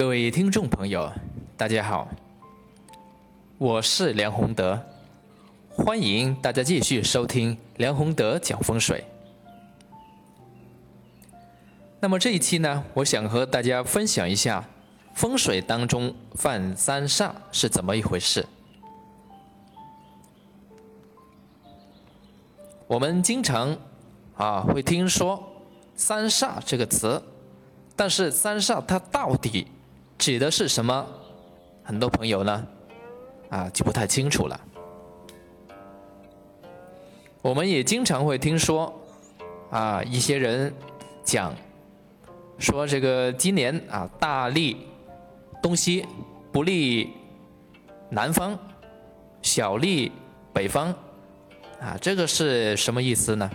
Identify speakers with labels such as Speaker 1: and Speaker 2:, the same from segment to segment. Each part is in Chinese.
Speaker 1: 各位听众朋友，大家好，我是梁宏德，欢迎大家继续收听梁宏德讲风水。那么这一期呢，我想和大家分享一下风水当中犯三煞是怎么一回事。我们经常啊会听说“三煞”这个词，但是三煞它到底指的是什么？很多朋友呢啊就不太清楚了。我们也经常会听说啊一些人讲。说这个今年啊，大利东西，不利南方，小利北方，啊，这个是什么意思呢？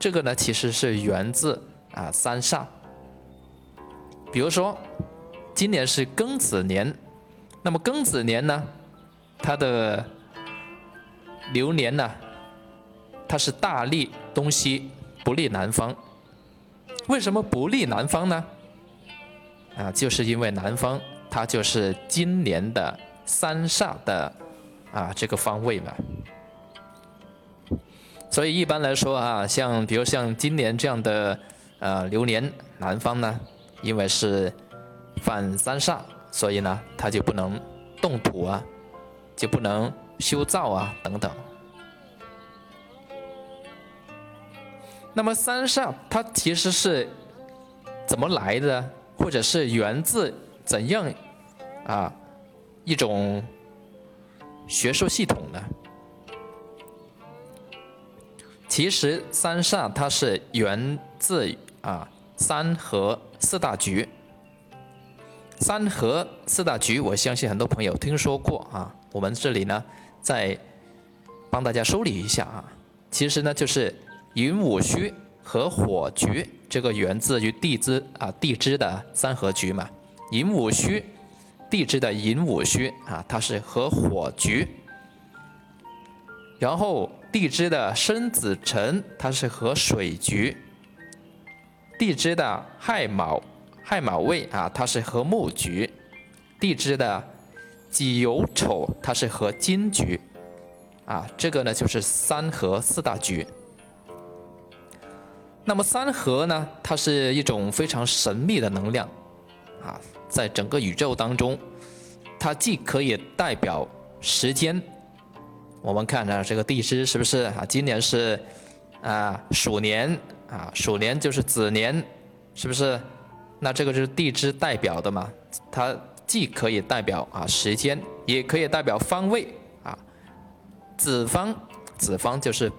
Speaker 1: 这个呢，其实是源自啊三煞。比如说，今年是庚子年，那么庚子年呢，它的流年呢，它是大利东西，不利南方。为什么不利南方呢？啊，就是因为南方它就是今年的三煞的啊这个方位嘛。所以一般来说啊，像比如像今年这样的呃流年，南方呢，因为是犯三煞，所以呢，它就不能动土啊，就不能修造啊等等。那么三煞它其实是怎么来的，或者是源自怎样啊一种学术系统呢？其实三煞它是源自啊三合四大局。三合四大局，我相信很多朋友听说过啊。我们这里呢再帮大家梳理一下啊，其实呢就是。寅午戌和火局，这个源自于地支啊，地支的三合局嘛。寅午戌，地支的寅午戌啊，它是和火局。然后地支的申子辰，它是和水局。地支的亥卯，亥卯未啊，它是和木局。地支的己酉丑，它是和金局。啊，这个呢就是三合四大局。那么三合呢？它是一种非常神秘的能量，啊，在整个宇宙当中，它既可以代表时间，我们看呢这个地支是不是啊？今年是啊鼠年啊，鼠年就是子年，是不是？那这个就是地支代表的嘛？它既可以代表啊时间，也可以代表方位啊。子方，子方就是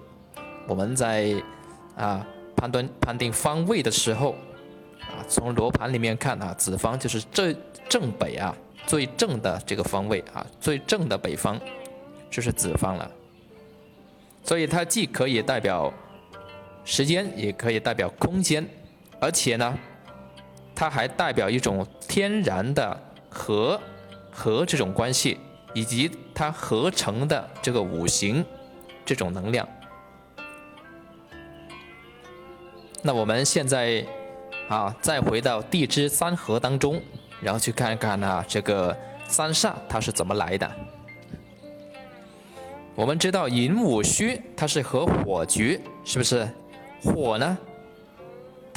Speaker 1: 我们在啊。判断判定方位的时候，啊，从罗盘里面看啊，子方就是正正北啊，最正的这个方位啊，最正的北方就是子方了。所以它既可以代表时间，也可以代表空间，而且呢，它还代表一种天然的和和这种关系，以及它合成的这个五行这种能量。那我们现在啊，再回到地支三合当中，然后去看看啊，这个三煞它是怎么来的。我们知道寅午戌它是合火局，是不是？火呢，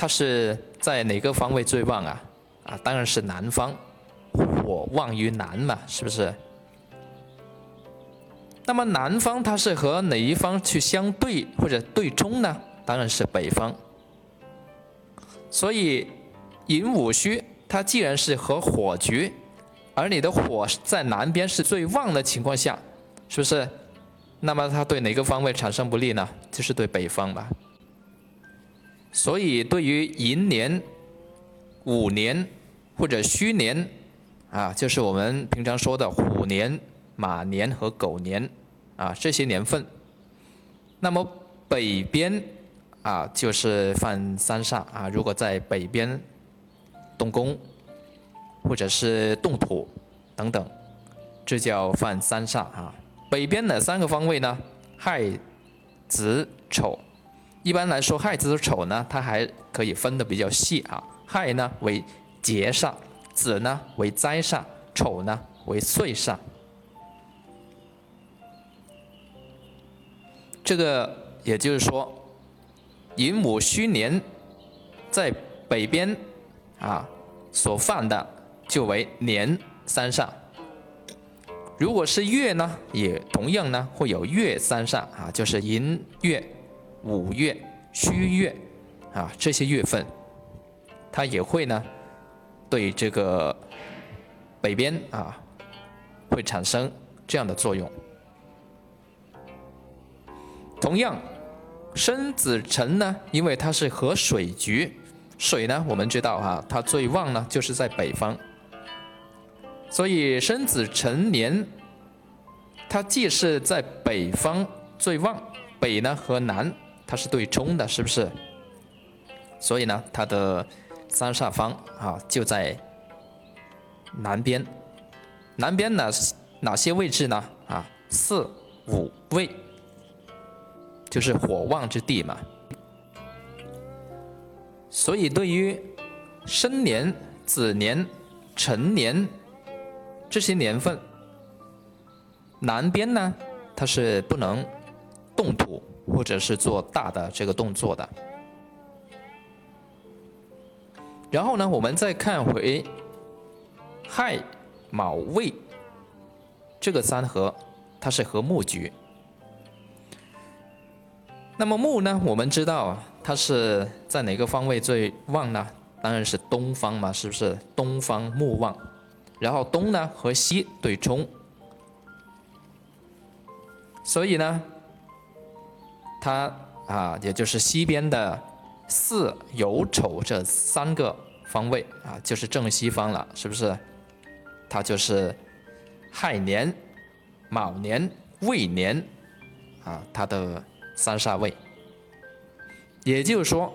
Speaker 1: 它是在哪个方位最旺啊？啊，当然是南方，火旺于南嘛，是不是？那么南方它是和哪一方去相对或者对冲呢？当然是北方。所以，寅午戌，它既然是和火局，而你的火在南边是最旺的情况下，是不是？那么它对哪个方位产生不利呢？就是对北方吧。所以，对于寅年、午年或者戌年，啊，就是我们平常说的虎年、马年和狗年，啊，这些年份，那么北边。啊，就是犯三煞啊！如果在北边动工，或者是动土等等，这叫犯三煞啊。北边哪三个方位呢？亥、子、丑。一般来说，亥子丑呢，它还可以分的比较细啊。亥呢为劫煞，子呢为灾煞，丑呢为岁煞。这个也就是说，寅午戌年在北边啊所犯的就为年三煞。如果是月呢，也同样呢会有月三煞啊，就是寅月、五月、戌月啊这些月份，它也会呢对这个北边啊会产生这样的作用。同样，申子辰呢，因为它是合水局，水呢我们知道哈，它最旺呢就是在北方，所以申子辰年，它既是在北方最旺，北呢和南它是对冲的，是不是？所以呢，它的三煞方啊就在南边，南边哪哪些位置呢？啊，四五位。就是火旺之地嘛，所以对于申年、子年、辰年这些年份，南边呢它是不能动土或者是做大的这个动作的。然后呢，我们再看回亥、卯、未这个三合，它是合木局。那么木呢？我们知道，它是在哪个方位最旺呢？当然是东方嘛，是不是？东方木旺，然后东呢和西对冲，所以呢，它啊，也就是西边的巳酉丑这三个方位啊，就是正西方了，是不是？它就是亥年、卯年、未年啊，它的。三煞位，也就是说，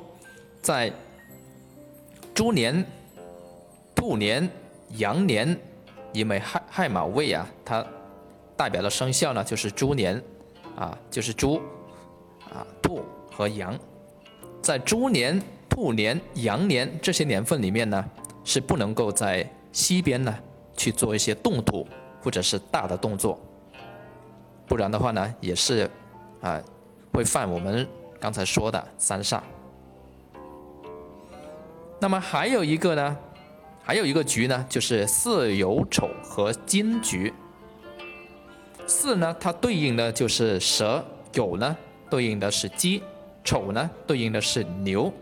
Speaker 1: 在猪年、兔年、羊年，因为亥亥卯未啊，它代表的生肖呢就是猪年啊，就是猪啊、兔和羊。在猪年、兔年、羊年这些年份里面呢，是不能够在西边呢去做一些动土或者是大的动作，不然的话呢，也是啊。会犯我们刚才说的三煞。那么还有一个呢，还有一个局呢，就是巳酉丑和金局。巳呢，它对应的就是蛇；酉呢，对应的是鸡；丑呢，对应的是牛。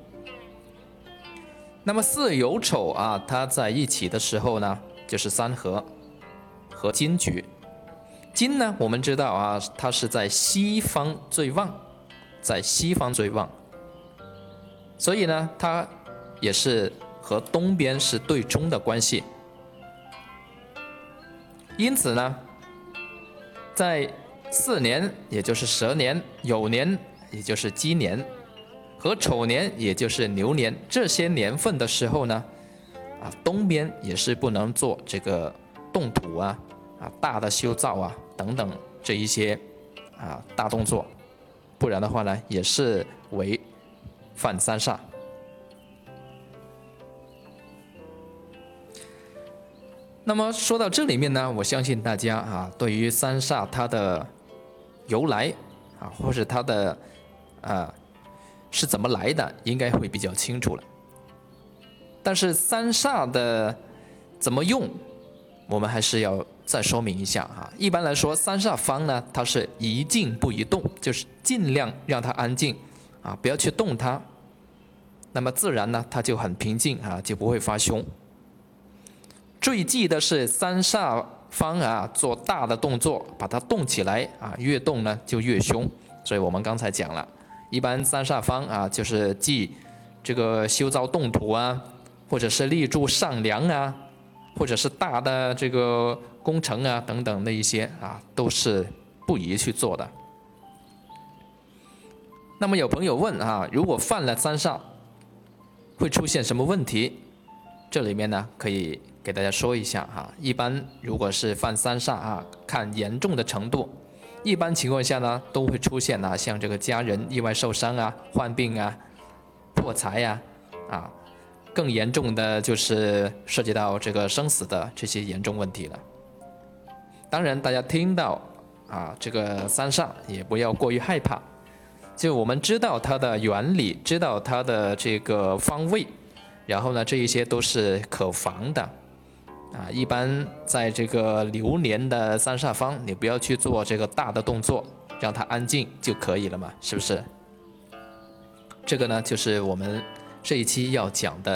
Speaker 1: 那么巳酉丑啊，它在一起的时候呢，就是三合和金局。金呢，我们知道啊，它是在西方最旺，在西方最旺，所以呢，它也是和东边是对冲的关系。因此呢，在四年，也就是蛇年、酉年，也就是鸡年，和丑年，也就是牛年这些年份的时候呢，啊，东边也是不能做这个动土啊。啊，大的修造啊，等等这一些啊大动作，不然的话呢，也是为犯三煞。那么说到这里面呢，我相信大家啊，对于三煞它的由来啊，或者它的啊是怎么来的，应该会比较清楚了。但是三煞的怎么用，我们还是要。再说明一下哈，一般来说，三煞方呢，它是一静不宜动，就是尽量让它安静，啊，不要去动它，那么自然呢，它就很平静啊，就不会发凶。最忌的是三煞方啊，做大的动作，把它动起来啊，越动呢就越凶。所以我们刚才讲了，一般三煞方啊，就是忌这个修造动土啊，或者是立柱上梁啊。或者是大的这个工程啊等等那一些啊，都是不宜去做的。那么有朋友问啊，如果犯了三煞，会出现什么问题？这里面呢，可以给大家说一下哈。一般如果是犯三煞啊，看严重的程度，一般情况下呢，都会出现啊，像这个家人意外受伤啊、患病啊、破财呀、啊更严重的就是涉及到这个生死的这些严重问题了。当然，大家听到啊这个三煞也不要过于害怕，就我们知道它的原理，知道它的这个方位，然后呢，这一些都是可防的。啊，一般在这个流年的三煞方，你不要去做这个大的动作，让它安静就可以了嘛，是不是？这个呢，就是我们这一期要讲的。